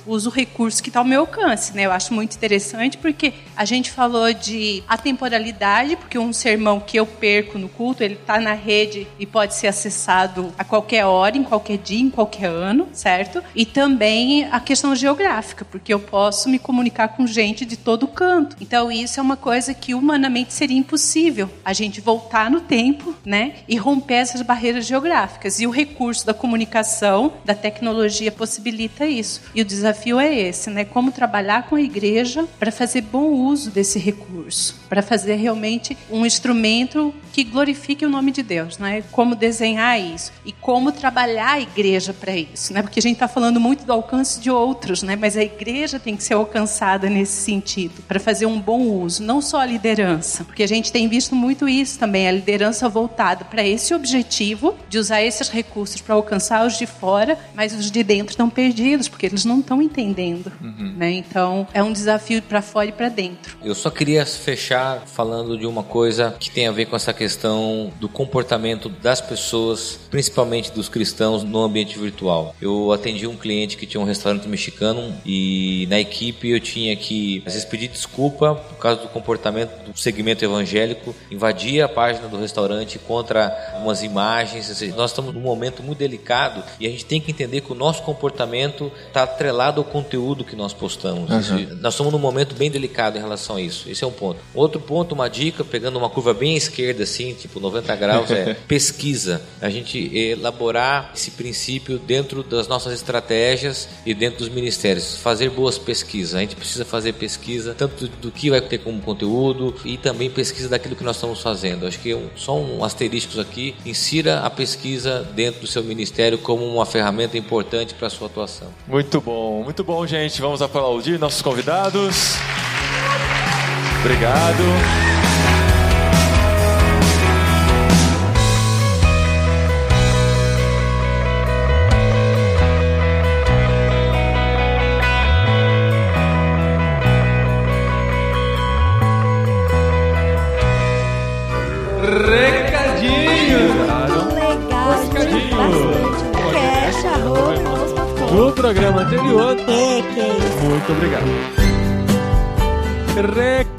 uso o recurso que está ao meu alcance, né? Eu acho muito interessante porque a gente falou de atemporalidade, porque um sermão que eu perco no culto, ele está na rede e pode ser acessado a qualquer hora, em qualquer dia, em qualquer ano, certo? E também a questão geográfica, porque eu posso me comunicar com gente de todo canto. Então isso é uma coisa que humanamente seria impossível a gente voltar no tempo, né, e romper essas barreiras geográficas. E o recurso da comunicação, da tecnologia possibilita isso. E o desafio é esse, né, como trabalhar com a igreja para fazer bom uso desse recurso, para fazer realmente um instrumento que glorifique o nome de Deus, né? Como desenhar isso e como trabalhar a igreja para isso, né? Porque a gente está falando muito do alcance de outros, né? Mas a igreja tem que ser alcançada nesse sentido para fazer um bom uso, não só a liderança, porque a gente tem visto muito isso também, a liderança voltada para esse objetivo de usar esses recursos para alcançar os de fora, mas os de dentro estão perdidos porque eles não estão entendendo, né? Então é um desafio para fora e para dentro. Eu só queria fechar falando de uma coisa que tem a ver com essa questão do comportamento das pessoas, principalmente dos cristãos, no ambiente virtual. Eu atendi um cliente que tinha um restaurante mexicano e na equipe eu tinha que, às vezes, pedir desculpa por causa do comportamento do segmento evangélico, invadir a página do restaurante contra umas imagens. Seja, nós estamos num momento muito delicado e a gente tem que entender que o nosso comportamento está atrelado ao conteúdo que nós postamos. Seja, Nós estamos num momento bem delicado em relação a isso. Esse é um ponto. Outro ponto, uma dica, pegando uma curva bem esquerda, assim, tipo 90 graus, é pesquisa. A gente elaborar esse princípio dentro das nossas estratégias e dentro dos ministérios. Fazer boas pesquisas. A gente precisa fazer pesquisa tanto do que vai ter como conteúdo e também pesquisa daquilo que nós estamos fazendo. Acho que um, só um asterisco aqui, insira a pesquisa dentro do seu ministério como uma ferramenta importante para a sua atuação. Muito bom, muito bom, gente. Vamos aplaudir nossos convidados. Obrigado. Programa anterior. Muito obrigado.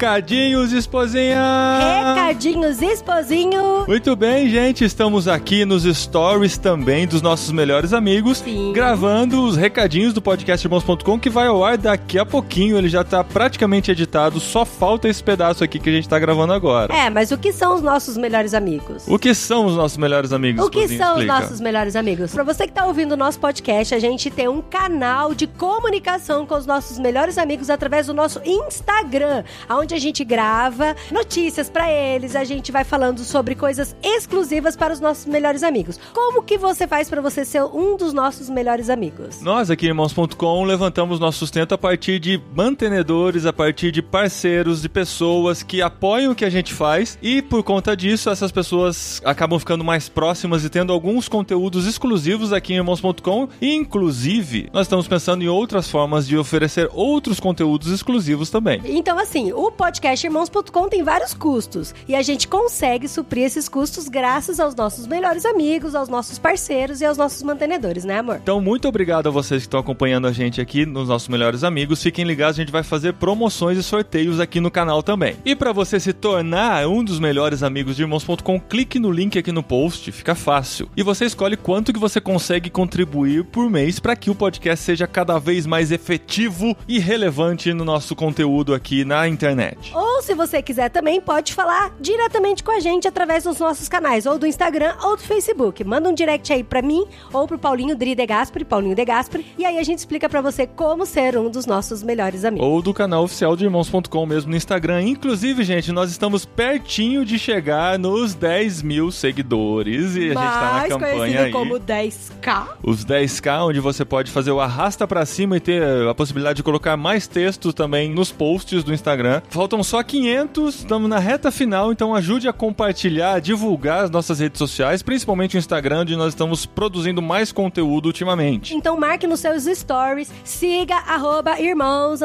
Recadinhos, esposinha! Recadinhos, esposinho! Muito bem, gente, estamos aqui nos stories também dos nossos melhores amigos, Sim. gravando os recadinhos do podcast irmãos.com que vai ao ar daqui a pouquinho. Ele já tá praticamente editado, só falta esse pedaço aqui que a gente tá gravando agora. É, mas o que são os nossos melhores amigos? O que são os nossos melhores amigos? O que são os Explica. nossos melhores amigos? Pra você que tá ouvindo o nosso podcast, a gente tem um canal de comunicação com os nossos melhores amigos através do nosso Instagram, onde a gente grava notícias pra eles, a gente vai falando sobre coisas exclusivas para os nossos melhores amigos. Como que você faz pra você ser um dos nossos melhores amigos? Nós aqui, irmãos.com, levantamos nosso sustento a partir de mantenedores, a partir de parceiros, de pessoas que apoiam o que a gente faz e por conta disso essas pessoas acabam ficando mais próximas e tendo alguns conteúdos exclusivos aqui em irmãos.com e inclusive nós estamos pensando em outras formas de oferecer outros conteúdos exclusivos também. Então, assim, o podcast Irmãos.com tem vários custos e a gente consegue suprir esses custos graças aos nossos melhores amigos, aos nossos parceiros e aos nossos mantenedores, né, amor? Então, muito obrigado a vocês que estão acompanhando a gente aqui nos nossos melhores amigos. Fiquem ligados, a gente vai fazer promoções e sorteios aqui no canal também. E para você se tornar um dos melhores amigos de irmãos.com, clique no link aqui no post, fica fácil. E você escolhe quanto que você consegue contribuir por mês para que o podcast seja cada vez mais efetivo e relevante no nosso conteúdo aqui na internet. Ou se você quiser também, pode falar diretamente com a gente através dos nossos canais, ou do Instagram ou do Facebook. Manda um direct aí pra mim ou pro Paulinho Dri de Gasperi, Paulinho de Gasperi, e aí a gente explica pra você como ser um dos nossos melhores amigos. Ou do canal oficial de irmãos.com mesmo no Instagram. Inclusive, gente, nós estamos pertinho de chegar nos 10 mil seguidores e a gente tá na Mais campanha conhecido aí. como 10K. Os 10k, onde você pode fazer o arrasta pra cima e ter a possibilidade de colocar mais textos também nos posts do Instagram. Faltam só 500, estamos na reta final, então ajude a compartilhar, a divulgar as nossas redes sociais, principalmente o Instagram, onde nós estamos produzindo mais conteúdo ultimamente. Então marque nos seus stories, siga arroba irmãos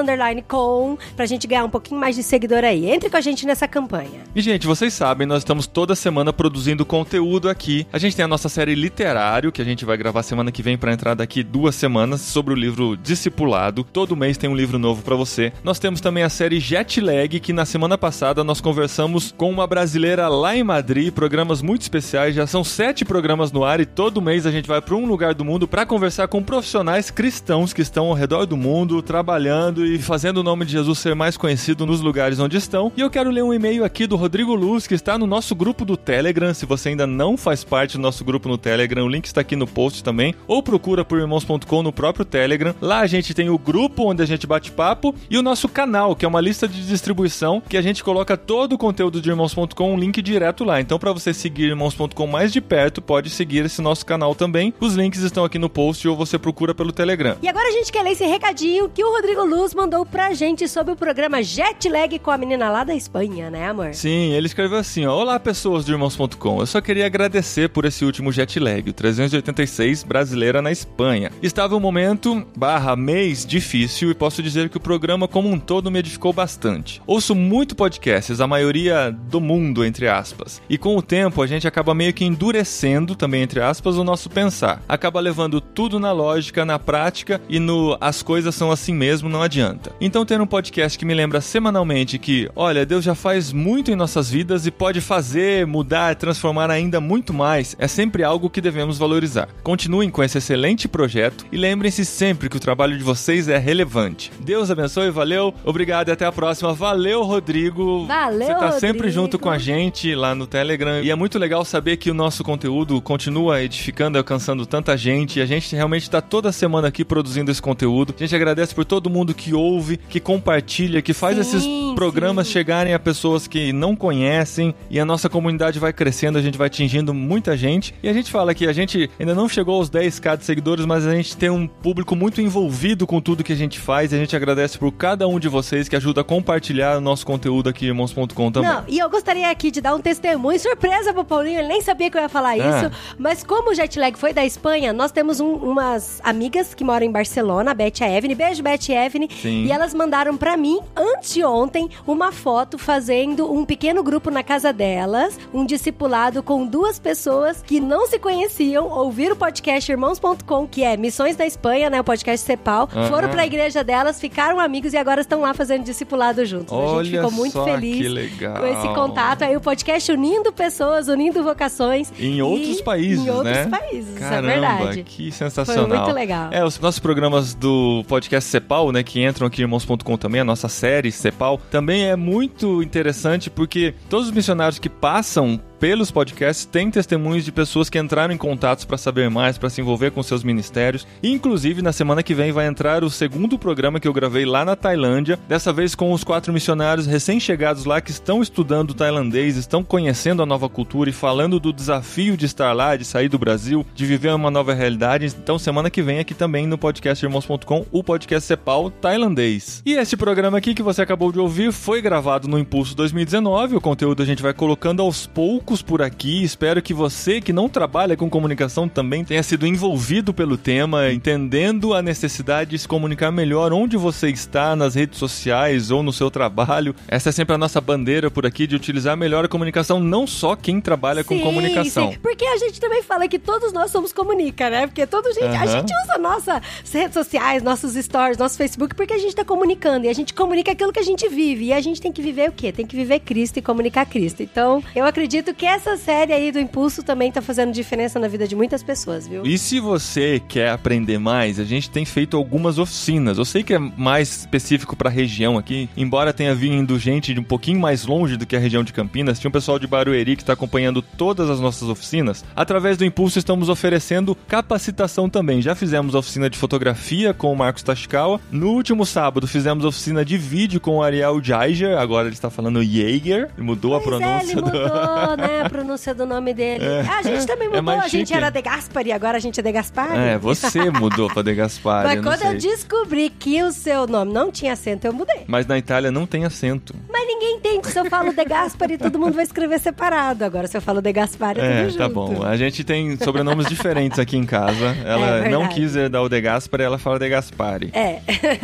com, pra gente ganhar um pouquinho mais de seguidor aí. Entre com a gente nessa campanha. E, gente, vocês sabem, nós estamos toda semana produzindo conteúdo aqui. A gente tem a nossa série Literário, que a gente vai gravar semana que vem para entrar daqui duas semanas, sobre o livro Discipulado. Todo mês tem um livro novo para você. Nós temos também a série Jet Que na semana passada nós conversamos com uma brasileira lá em Madrid, programas muito especiais. Já são sete programas no ar e todo mês a gente vai para um lugar do mundo para conversar com profissionais cristãos que estão ao redor do mundo, trabalhando e fazendo o nome de Jesus ser mais conhecido nos lugares onde estão. E eu quero ler um e-mail aqui do Rodrigo Luz, que está no nosso grupo do Telegram. Se você ainda não faz parte do nosso grupo no Telegram, o link está aqui no post também. Ou procura por irmãos.com no próprio Telegram. Lá a gente tem o grupo onde a gente bate papo e o nosso canal, que é uma lista de distribuição que a gente coloca todo o conteúdo de irmãos.com, um link direto lá. Então, para você seguir irmãos.com mais de perto, pode seguir esse nosso canal também. Os links estão aqui no post ou você procura pelo Telegram. E agora a gente quer ler esse recadinho que o Rodrigo Luz mandou pra gente sobre o programa Jet Lag com a menina lá da Espanha, né, amor? Sim, ele escreveu assim, ó, Olá pessoas do Irmãos.com, eu só queria agradecer por esse último jet lag, o 386 brasileira na Espanha. Estava um momento, barra mês, difícil e posso dizer que o programa como um todo me edificou bastante. Ouço muito podcasts, a maioria do mundo, entre aspas. E com o tempo a gente acaba meio que endurecendo, também entre aspas, o nosso pensar. Acaba levando tudo na lógica, na prática e no as coisas são assim mesmo, não adianta. Então ter um podcast que me lembra semanalmente que, olha, Deus já faz muito em nossas vidas e pode fazer, mudar, transformar ainda muito mais, é sempre algo que devemos valorizar. Continuem com esse excelente projeto e lembrem-se sempre que o trabalho de vocês é relevante. Deus abençoe, valeu, obrigado e até a próxima. Valeu, Rodrigo. Valeu, Você tá sempre Rodrigo. junto com a gente lá no Telegram. E é muito legal saber que o nosso conteúdo continua edificando e alcançando tanta gente. E a gente realmente tá toda semana aqui produzindo esse conteúdo. A gente agradece por todo mundo que ouve, que compartilha, que faz Sim, esses programas sim. chegarem a pessoas que não conhecem. E a nossa comunidade vai crescendo, a gente vai atingindo muita gente. E a gente fala que a gente ainda não chegou aos 10k de seguidores, mas a gente tem um público muito envolvido com tudo que a gente faz. E a gente agradece por cada um de vocês que ajuda a compartilhar o nosso conteúdo aqui em irmãos.com também. Não, e eu gostaria aqui de dar um testemunho, surpresa pro Paulinho, ele nem sabia que eu ia falar Ah. isso, mas como o jet lag foi da Espanha, nós temos um- umas amigas que moram em Barcelona, a Beth e a Evelyn, beijo Beth e Evelyn, Sim. e elas mandaram pra mim, anteontem, uma foto fazendo um pequeno grupo na casa delas, um discipulado com duas pessoas que não se conheciam, ouviram o podcast irmãos.com, que é Missões da Espanha, né, o podcast Cepal, Aham. foram pra igreja delas, ficaram amigos e agora estão lá fazendo discipulado juntos. A gente Olha ficou muito só feliz com esse contato aí, o podcast unindo pessoas, unindo vocações. Em outros países, Em outros né? países, Caramba, isso é verdade. que sensacional. Foi muito legal. É, os nossos programas do podcast Cepal, né, que entram aqui em irmãos.com também, a nossa série Cepal, também é muito interessante porque todos os missionários que passam pelos podcasts têm testemunhos de pessoas que entraram em contatos para saber mais, para se envolver com seus ministérios. E, inclusive, na semana que vem vai entrar o segundo programa que eu gravei lá na Tailândia, dessa vez com os quatro missionários recém-chegados lá que estão estudando tailandês, estão conhecendo a nova cultura e falando do desafio de estar lá, de sair do Brasil, de viver uma nova realidade. Então, semana que vem aqui também no podcast irmãos.com, o podcast Cepal tailandês. E esse programa aqui que você acabou de ouvir foi gravado no Impulso 2019. O conteúdo a gente vai colocando aos poucos por aqui. Espero que você que não trabalha com comunicação também tenha sido envolvido pelo tema, entendendo a necessidade de se comunicar melhor onde você está nas redes sociais ou no seu trabalho. Essa é sempre a nossa bandeira por aqui de utilizar melhor a comunicação, não só quem trabalha com Sim, comunicação. sim. Porque a gente também fala que todos nós somos comunica, né? Porque todo gente, a Aham. gente usa nossas redes sociais, nossos stories, nosso Facebook, porque a gente tá comunicando. E a gente comunica aquilo que a gente vive. E a gente tem que viver o quê? Tem que viver Cristo e comunicar Cristo. Então, eu acredito que essa série aí do Impulso também tá fazendo diferença na vida de muitas pessoas, viu? E se você quer aprender mais, a gente tem feito algumas oficinas. Eu sei que é mais específico para a região aqui, embora tenha vindo gente de um pouquinho mais longe do que a região de Campinas, tinha um pessoal de Barueri que está acompanhando todas as nossas oficinas. Através do Impulso estamos oferecendo capacitação também. Já fizemos a oficina de fotografia com o Marcos Tashikawa. No último sábado fizemos a oficina de vídeo com o Ariel Jaeger, agora ele está falando Jaeger, mudou a Pois é, pronúncia ele do... né, a pronúncia do nome dele. a gente também É mudou, mais a gente era de Gaspari, agora a gente é de Gaspari. É, você mudou para De Gaspari, Mas eu quando eu sei. descobri que o seu nome não tinha acento, eu mudei. Mas na Itália não tem acento. Mas ninguém entende se eu falo De Gaspari, todo mundo vai escrever separado. Agora, se eu falo De Gaspari, é, É, tudo tá junto. bom. A gente tem sobrenomes diferentes aqui em casa. Ela É não quis dar o De Gaspari, ela fala De Gaspari. É.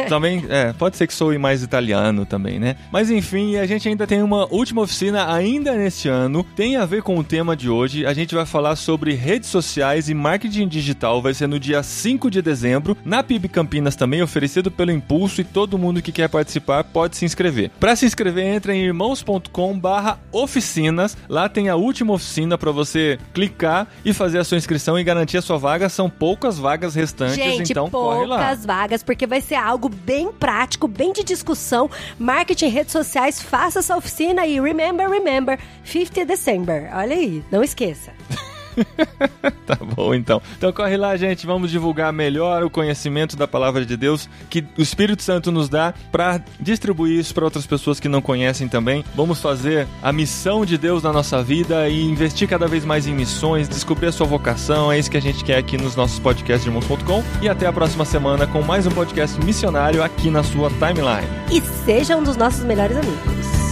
Também, é, pode ser que soe mais italiano também, né? Mas enfim, a gente ainda tem uma última oficina ainda neste ano. Tem a ver com o tema de hoje. A gente vai falar sobre redes sociais e marketing digital. Vai ser no dia 5 de dezembro, na PIB Campinas também, oferecido pelo Impulso e todo mundo que quer participar pode se inscrever. Para se inscrever, entra em irmãos.com barra oficinas. Lá tem a última oficina para você clicar e fazer a sua inscrição e garantir a sua vaga. São poucas vagas restantes, Gente, então corre lá. poucas vagas, porque vai ser algo bem prático, bem de discussão. Marketing, redes sociais, faça essa oficina e remember, remember, 50 December. Olha aí, não esqueça. Tá bom, então. Então corre lá, gente. Vamos divulgar melhor o conhecimento da palavra de Deus que o Espírito Santo nos dá para distribuir isso para outras pessoas que não conhecem também. Vamos fazer a missão de Deus na nossa vida e investir cada vez mais em missões, descobrir a sua vocação. É isso que a gente quer aqui nos nossos podcasts de irmãos.com. E até a próxima semana com mais um podcast missionário aqui na sua timeline. E seja um dos nossos melhores amigos.